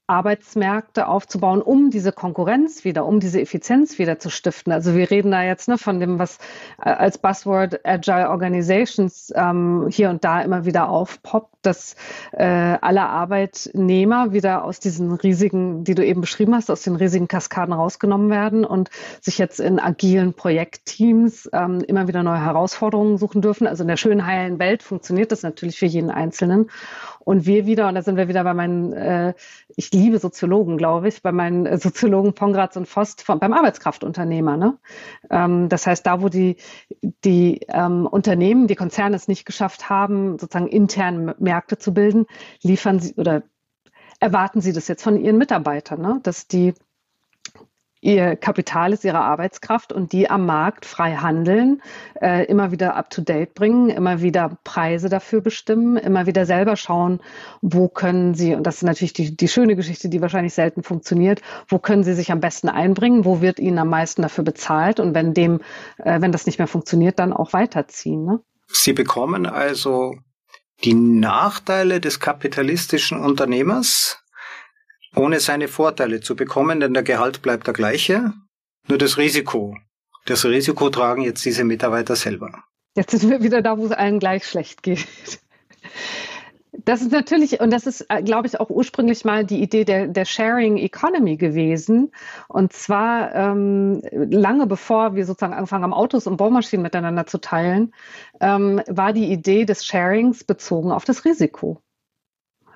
Arbeitsmärkte aufzubauen, um diese Konkurrenz wieder, um diese Effizienz wieder zu stiften. Also wir reden da jetzt ne, von dem, was äh, als Buzzword Agile Organizations ähm, hier und da immer wieder aufpoppt, dass äh, alle Arbeitnehmer wieder aus diesen riesigen, die du eben beschrieben hast, aus den riesigen Kaskaden rausgenommen werden und sich jetzt in agilen Projektteams ähm, immer wieder neue Herausforderungen suchen dürfen. Also in der schönen heilen Welt funktioniert das natürlich für jeden Einzelnen. Und wir wieder, und da sind wir wieder bei meinen, äh, ich liebe Soziologen, glaube ich, bei meinen äh, Soziologen Pongratz und Vost von, beim Arbeitskraftunternehmer. Ne? Ähm, das heißt, da, wo die, die ähm, Unternehmen, die Konzerne es nicht geschafft haben, sozusagen intern Märkte zu bilden, liefern sie oder erwarten sie das jetzt von ihren Mitarbeitern, ne? dass die ihr Kapital ist ihre Arbeitskraft und die am Markt frei handeln, äh, immer wieder up-to-date bringen, immer wieder Preise dafür bestimmen, immer wieder selber schauen, wo können sie, und das ist natürlich die, die schöne Geschichte, die wahrscheinlich selten funktioniert, wo können sie sich am besten einbringen, wo wird ihnen am meisten dafür bezahlt und wenn dem, äh, wenn das nicht mehr funktioniert, dann auch weiterziehen. Ne? Sie bekommen also die Nachteile des kapitalistischen Unternehmers ohne seine Vorteile zu bekommen, denn der Gehalt bleibt der gleiche, nur das Risiko. Das Risiko tragen jetzt diese Mitarbeiter selber. Jetzt sind wir wieder da, wo es allen gleich schlecht geht. Das ist natürlich, und das ist, äh, glaube ich, auch ursprünglich mal die Idee der, der Sharing Economy gewesen. Und zwar ähm, lange bevor wir sozusagen angefangen haben, Autos und Bohrmaschinen miteinander zu teilen, ähm, war die Idee des Sharings bezogen auf das Risiko.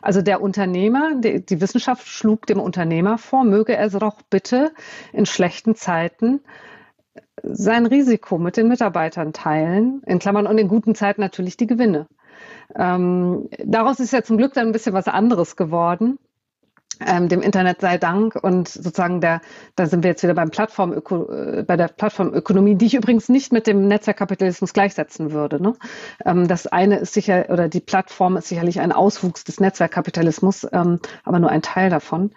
Also der Unternehmer, die, die Wissenschaft schlug dem Unternehmer vor, möge er doch bitte in schlechten Zeiten sein Risiko mit den Mitarbeitern teilen, in Klammern und in guten Zeiten natürlich die Gewinne. Ähm, daraus ist ja zum Glück dann ein bisschen was anderes geworden. Ähm, dem Internet sei Dank und sozusagen der, da sind wir jetzt wieder beim Plattform äh, bei der Plattformökonomie, die ich übrigens nicht mit dem Netzwerkkapitalismus gleichsetzen würde. Ne? Ähm, das eine ist sicher, oder die Plattform ist sicherlich ein Auswuchs des Netzwerkkapitalismus, ähm, aber nur ein Teil davon.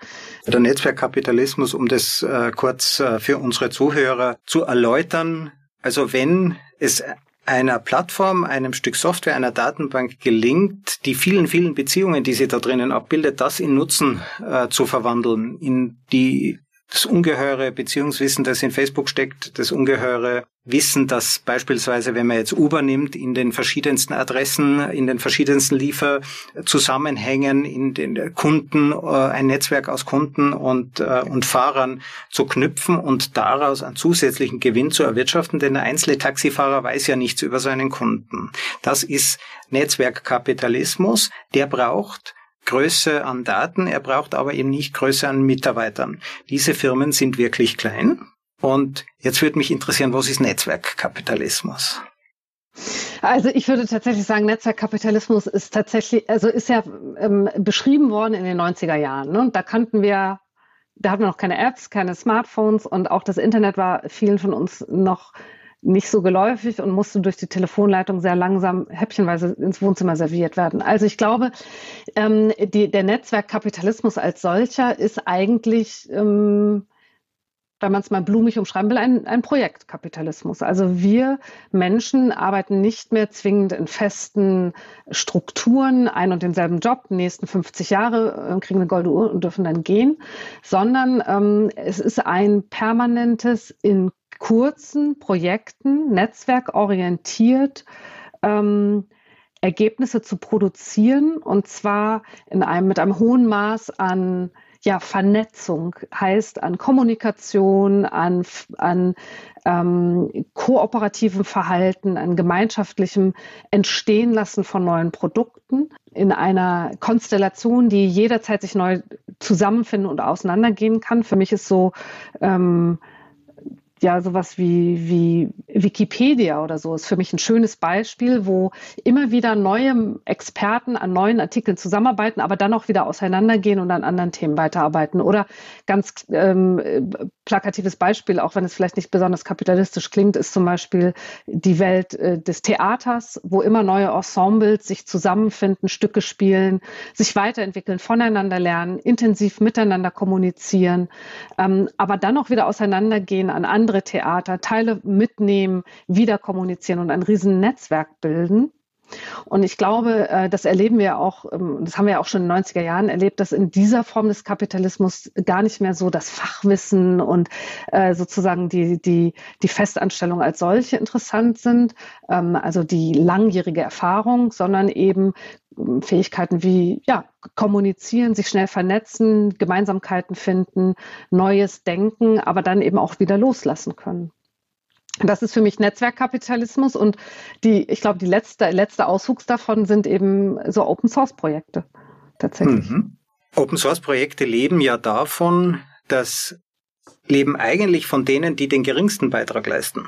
Der Netzwerkkapitalismus, um das äh, kurz äh, für unsere Zuhörer zu erläutern, also wenn es einer Plattform, einem Stück Software, einer Datenbank gelingt, die vielen, vielen Beziehungen, die sie da drinnen abbildet, das in Nutzen äh, zu verwandeln, in die das ungeheure Beziehungswissen, das in Facebook steckt, das ungeheure Wissen, dass beispielsweise, wenn man jetzt Uber nimmt, in den verschiedensten Adressen, in den verschiedensten Lieferzusammenhängen, in den Kunden, äh, ein Netzwerk aus Kunden und, äh, und Fahrern zu knüpfen und daraus einen zusätzlichen Gewinn zu erwirtschaften, denn der einzelne Taxifahrer weiß ja nichts über seinen Kunden. Das ist Netzwerkkapitalismus, der braucht Größe an Daten, er braucht aber eben nicht Größe an Mitarbeitern. Diese Firmen sind wirklich klein. Und jetzt würde mich interessieren, was ist Netzwerkkapitalismus? Also ich würde tatsächlich sagen, Netzwerkkapitalismus ist tatsächlich, also ist ja ähm, beschrieben worden in den 90er Jahren. Ne? Da kannten wir, da hatten wir noch keine Apps, keine Smartphones und auch das Internet war vielen von uns noch nicht so geläufig und musste durch die Telefonleitung sehr langsam häppchenweise ins Wohnzimmer serviert werden. Also ich glaube, ähm, die, der Netzwerkkapitalismus als solcher ist eigentlich, ähm, wenn man es mal blumig umschreiben will, ein, ein Projektkapitalismus. Also wir Menschen arbeiten nicht mehr zwingend in festen Strukturen, ein und denselben Job, die nächsten 50 Jahre, äh, kriegen eine goldene Uhr und dürfen dann gehen, sondern ähm, es ist ein permanentes in kurzen Projekten, netzwerkorientiert, ähm, Ergebnisse zu produzieren und zwar in einem, mit einem hohen Maß an ja, Vernetzung, heißt an Kommunikation, an, an ähm, kooperativem Verhalten, an gemeinschaftlichem Entstehenlassen von neuen Produkten in einer Konstellation, die jederzeit sich neu zusammenfinden und auseinandergehen kann. Für mich ist so ähm, ja sowas wie, wie Wikipedia oder so ist für mich ein schönes Beispiel, wo immer wieder neue Experten an neuen Artikeln zusammenarbeiten, aber dann auch wieder auseinandergehen und an anderen Themen weiterarbeiten. Oder ganz ähm, plakatives Beispiel, auch wenn es vielleicht nicht besonders kapitalistisch klingt, ist zum Beispiel die Welt äh, des Theaters, wo immer neue Ensembles sich zusammenfinden, Stücke spielen, sich weiterentwickeln, voneinander lernen, intensiv miteinander kommunizieren, ähm, aber dann auch wieder auseinandergehen an andere Theater, Teile mitnehmen, wieder kommunizieren und ein riesen Netzwerk bilden. Und ich glaube, äh, das erleben wir auch, ähm, das haben wir auch schon in den 90er Jahren erlebt, dass in dieser Form des Kapitalismus gar nicht mehr so das Fachwissen und äh, sozusagen die, die, die Festanstellung als solche interessant sind, ähm, also die langjährige Erfahrung, sondern eben ähm, Fähigkeiten wie ja, kommunizieren, sich schnell vernetzen, Gemeinsamkeiten finden, neues Denken, aber dann eben auch wieder loslassen können. Das ist für mich Netzwerkkapitalismus und die, ich glaube, die letzte, letzte Auswuchs davon sind eben so Open Source Projekte tatsächlich. Mhm. Open Source Projekte leben ja davon, dass leben eigentlich von denen, die den geringsten Beitrag leisten.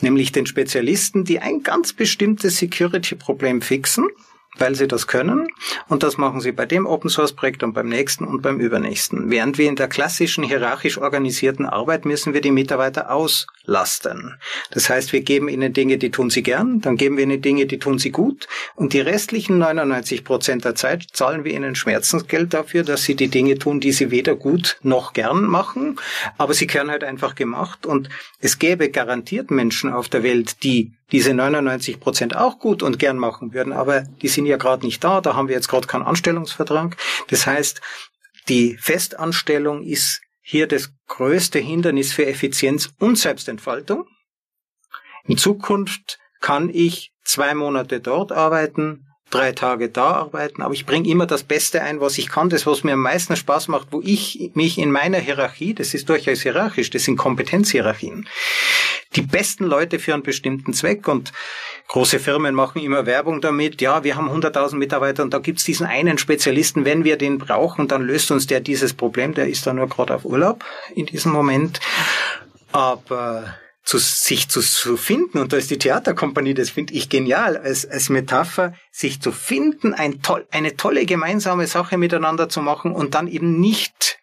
Nämlich den Spezialisten, die ein ganz bestimmtes Security-Problem fixen weil sie das können. Und das machen sie bei dem Open Source Projekt und beim nächsten und beim übernächsten. Während wir in der klassischen hierarchisch organisierten Arbeit müssen wir die Mitarbeiter auslasten. Das heißt, wir geben ihnen Dinge, die tun sie gern, dann geben wir ihnen Dinge, die tun sie gut. Und die restlichen 99 Prozent der Zeit zahlen wir ihnen Schmerzensgeld dafür, dass sie die Dinge tun, die sie weder gut noch gern machen. Aber sie können halt einfach gemacht. Und es gäbe garantiert Menschen auf der Welt, die diese 99 Prozent auch gut und gern machen würden, aber die sind ja gerade nicht da, da haben wir jetzt gerade keinen Anstellungsvertrag. Das heißt, die Festanstellung ist hier das größte Hindernis für Effizienz und Selbstentfaltung. In Zukunft kann ich zwei Monate dort arbeiten, drei Tage da arbeiten, aber ich bringe immer das Beste ein, was ich kann, das, was mir am meisten Spaß macht, wo ich mich in meiner Hierarchie, das ist durchaus hierarchisch, das sind Kompetenzhierarchien, die besten Leute für einen bestimmten Zweck und große Firmen machen immer Werbung damit, ja, wir haben 100.000 Mitarbeiter und da gibt's diesen einen Spezialisten, wenn wir den brauchen, dann löst uns der dieses Problem, der ist da nur gerade auf Urlaub in diesem Moment. Aber zu, sich zu, zu finden, und da ist die Theaterkompanie, das finde ich genial, als, als Metapher, sich zu finden, ein toll, eine tolle gemeinsame Sache miteinander zu machen und dann eben nicht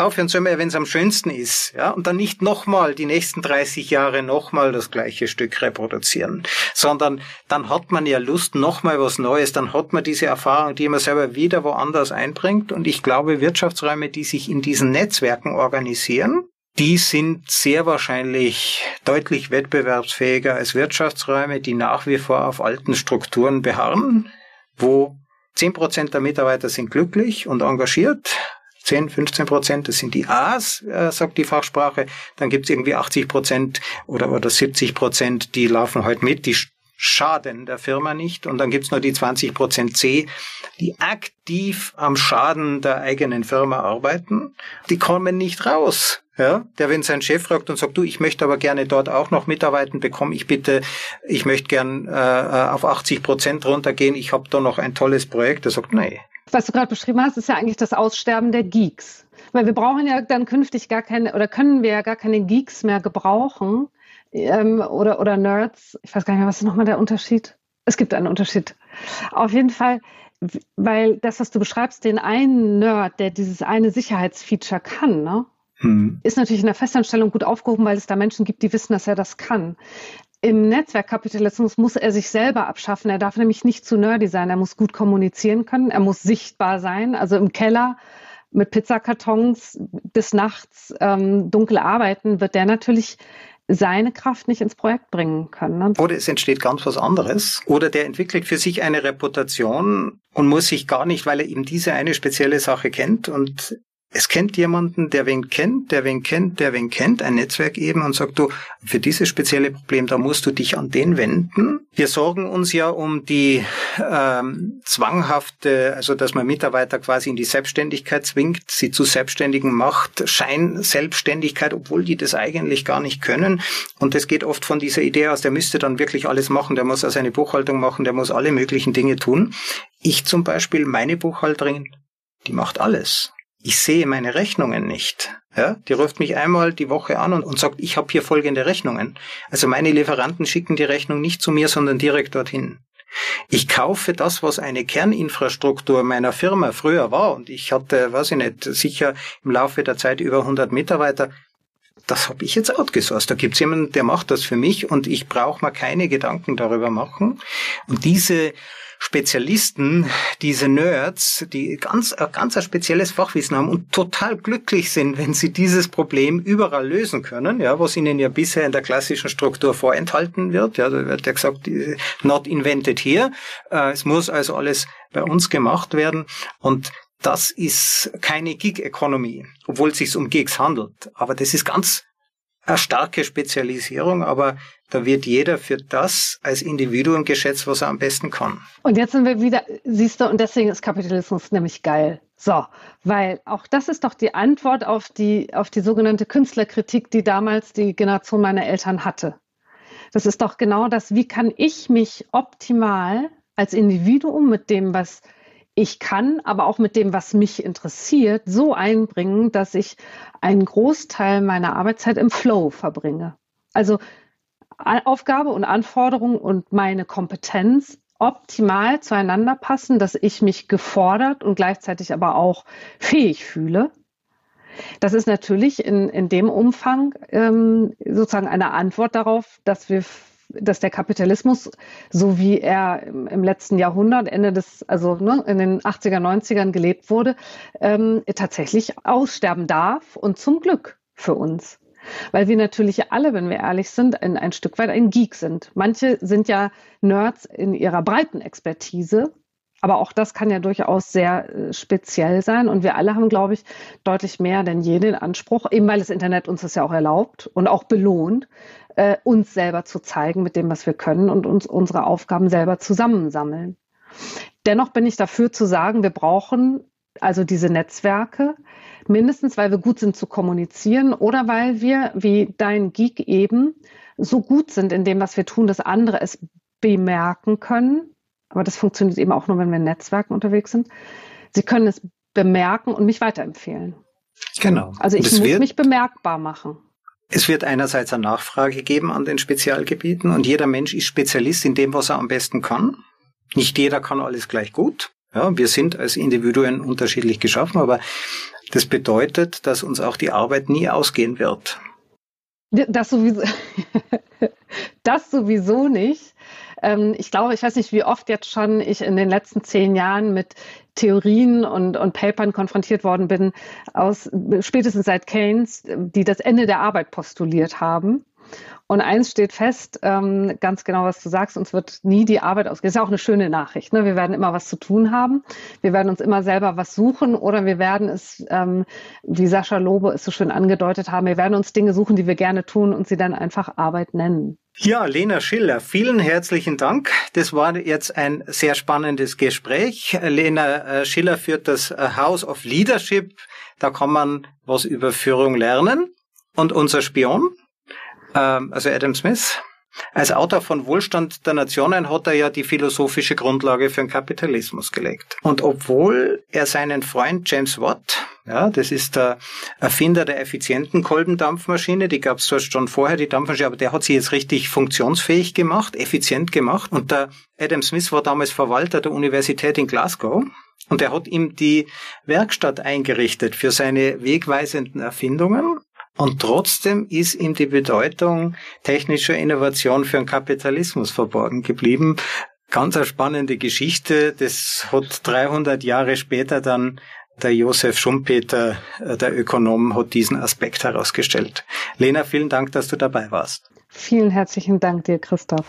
aufhören soll man ja, wenn es am schönsten ist, ja, und dann nicht nochmal die nächsten 30 Jahre nochmal das gleiche Stück reproduzieren, sondern dann hat man ja Lust, nochmal was Neues, dann hat man diese Erfahrung, die man selber wieder woanders einbringt. Und ich glaube, Wirtschaftsräume, die sich in diesen Netzwerken organisieren, die sind sehr wahrscheinlich deutlich wettbewerbsfähiger als Wirtschaftsräume, die nach wie vor auf alten Strukturen beharren, wo 10 Prozent der Mitarbeiter sind glücklich und engagiert, 10, 15 Prozent, das sind die A's, äh, sagt die Fachsprache. Dann gibt's irgendwie 80 Prozent oder, oder 70 Prozent, die laufen halt mit, die schaden der Firma nicht. Und dann gibt's nur die 20 Prozent C, die aktiv am Schaden der eigenen Firma arbeiten. Die kommen nicht raus. Ja, der, wenn sein Chef fragt und sagt, du, ich möchte aber gerne dort auch noch mitarbeiten, bekomme ich bitte, ich möchte gern äh, äh auf 80 Prozent runtergehen, ich habe da noch ein tolles Projekt, der sagt, nee. Was du gerade beschrieben hast, ist ja eigentlich das Aussterben der Geeks. Weil wir brauchen ja dann künftig gar keine, oder können wir ja gar keine Geeks mehr gebrauchen, ähm, oder, oder Nerds. Ich weiß gar nicht mehr, was ist nochmal der Unterschied? Es gibt einen Unterschied. Auf jeden Fall, weil das, was du beschreibst, den einen Nerd, der dieses eine Sicherheitsfeature kann, ne? Hm. ist natürlich in der Festanstellung gut aufgehoben, weil es da Menschen gibt, die wissen, dass er das kann. Im Netzwerkkapitalismus muss er sich selber abschaffen. Er darf nämlich nicht zu nerdy sein. Er muss gut kommunizieren können. Er muss sichtbar sein. Also im Keller mit Pizzakartons bis nachts ähm, dunkel arbeiten, wird der natürlich seine Kraft nicht ins Projekt bringen können. Ne? Oder es entsteht ganz was anderes. Oder der entwickelt für sich eine Reputation und muss sich gar nicht, weil er eben diese eine spezielle Sache kennt und es kennt jemanden, der wen kennt, der wen kennt, der wen kennt, ein Netzwerk eben und sagt du, für dieses spezielle Problem, da musst du dich an den wenden. Wir sorgen uns ja um die ähm, zwanghafte, also dass man Mitarbeiter quasi in die Selbstständigkeit zwingt, sie zu Selbstständigen macht, Scheinselbstständigkeit, obwohl die das eigentlich gar nicht können. Und das geht oft von dieser Idee aus, der müsste dann wirklich alles machen, der muss also eine Buchhaltung machen, der muss alle möglichen Dinge tun. Ich zum Beispiel, meine Buchhalterin, die macht alles ich sehe meine Rechnungen nicht. Ja, die ruft mich einmal die Woche an und, und sagt, ich habe hier folgende Rechnungen. Also meine Lieferanten schicken die Rechnung nicht zu mir, sondern direkt dorthin. Ich kaufe das, was eine Kerninfrastruktur meiner Firma früher war, und ich hatte, weiß ich nicht, sicher im Laufe der Zeit über 100 Mitarbeiter. Das habe ich jetzt outgesourced. Da gibt's jemanden, der macht das für mich und ich brauche mir keine Gedanken darüber machen. Und diese Spezialisten, diese Nerds, die ganz, ganz ein spezielles Fachwissen haben und total glücklich sind, wenn sie dieses Problem überall lösen können, ja, was ihnen ja bisher in der klassischen Struktur vorenthalten wird. Ja, da wird ja gesagt, not invented here. Äh, es muss also alles bei uns gemacht werden und das ist keine Gig-Economy, obwohl es sich um Gigs handelt. Aber das ist ganz eine starke Spezialisierung, aber da wird jeder für das als Individuum geschätzt, was er am besten kann. Und jetzt sind wir wieder, siehst du, und deswegen ist Kapitalismus nämlich geil. So, weil auch das ist doch die Antwort auf die, auf die sogenannte Künstlerkritik, die damals die Generation meiner Eltern hatte. Das ist doch genau das, wie kann ich mich optimal als Individuum mit dem, was ich kann, aber auch mit dem, was mich interessiert, so einbringen, dass ich einen Großteil meiner Arbeitszeit im Flow verbringe. Also Aufgabe und Anforderung und meine Kompetenz optimal zueinander passen, dass ich mich gefordert und gleichzeitig aber auch fähig fühle. Das ist natürlich in, in dem Umfang ähm, sozusagen eine Antwort darauf, dass wir dass der Kapitalismus, so wie er im, letzten Jahrhundert, Ende des, also ne, in den 80er, 90ern gelebt wurde, ähm, tatsächlich aussterben darf und zum Glück für uns. Weil wir natürlich alle, wenn wir ehrlich sind, ein, ein Stück weit ein Geek sind. Manche sind ja Nerds in ihrer breiten Expertise, aber auch das kann ja durchaus sehr äh, speziell sein. Und wir alle haben, glaube ich, deutlich mehr denn je den Anspruch, eben weil das Internet uns das ja auch erlaubt und auch belohnt, äh, uns selber zu zeigen mit dem, was wir können und uns unsere Aufgaben selber zusammensammeln. Dennoch bin ich dafür zu sagen, wir brauchen also diese Netzwerke, mindestens weil wir gut sind zu kommunizieren oder weil wir, wie dein Geek eben, so gut sind in dem, was wir tun, dass andere es bemerken können. Aber das funktioniert eben auch nur, wenn wir in Netzwerken unterwegs sind. Sie können es bemerken und mich weiterempfehlen. Genau. Also ich muss mich bemerkbar machen. Es wird einerseits eine Nachfrage geben an den Spezialgebieten und jeder Mensch ist Spezialist in dem, was er am besten kann. Nicht jeder kann alles gleich gut. Ja, wir sind als Individuen unterschiedlich geschaffen, aber das bedeutet, dass uns auch die Arbeit nie ausgehen wird. Das sowieso, das sowieso nicht. Ähm, ich glaube, ich weiß nicht, wie oft jetzt schon ich in den letzten zehn Jahren mit Theorien und, und Papern konfrontiert worden bin, aus, spätestens seit Keynes, die das Ende der Arbeit postuliert haben. Und eins steht fest, ähm, ganz genau, was du sagst, uns wird nie die Arbeit ausgehen. Das ist ja auch eine schöne Nachricht. Ne? Wir werden immer was zu tun haben. Wir werden uns immer selber was suchen oder wir werden es, ähm, wie Sascha Lobe es so schön angedeutet haben, wir werden uns Dinge suchen, die wir gerne tun und sie dann einfach Arbeit nennen. Ja, Lena Schiller, vielen herzlichen Dank. Das war jetzt ein sehr spannendes Gespräch. Lena äh, Schiller führt das äh, House of Leadership. Da kann man was über Führung lernen. Und unser Spion, also Adam Smith. Als Autor von Wohlstand der Nationen hat er ja die philosophische Grundlage für den Kapitalismus gelegt. Und obwohl er seinen Freund James Watt, ja, das ist der Erfinder der effizienten Kolbendampfmaschine, die gab es zwar schon vorher, die Dampfmaschine, aber der hat sie jetzt richtig funktionsfähig gemacht, effizient gemacht. Und der Adam Smith war damals Verwalter der Universität in Glasgow. Und er hat ihm die Werkstatt eingerichtet für seine wegweisenden Erfindungen. Und trotzdem ist ihm die Bedeutung technischer Innovation für den Kapitalismus verborgen geblieben. Ganz eine spannende Geschichte. Das hat 300 Jahre später dann der Josef Schumpeter, äh, der Ökonom, hat diesen Aspekt herausgestellt. Lena, vielen Dank, dass du dabei warst. Vielen herzlichen Dank dir, Christoph.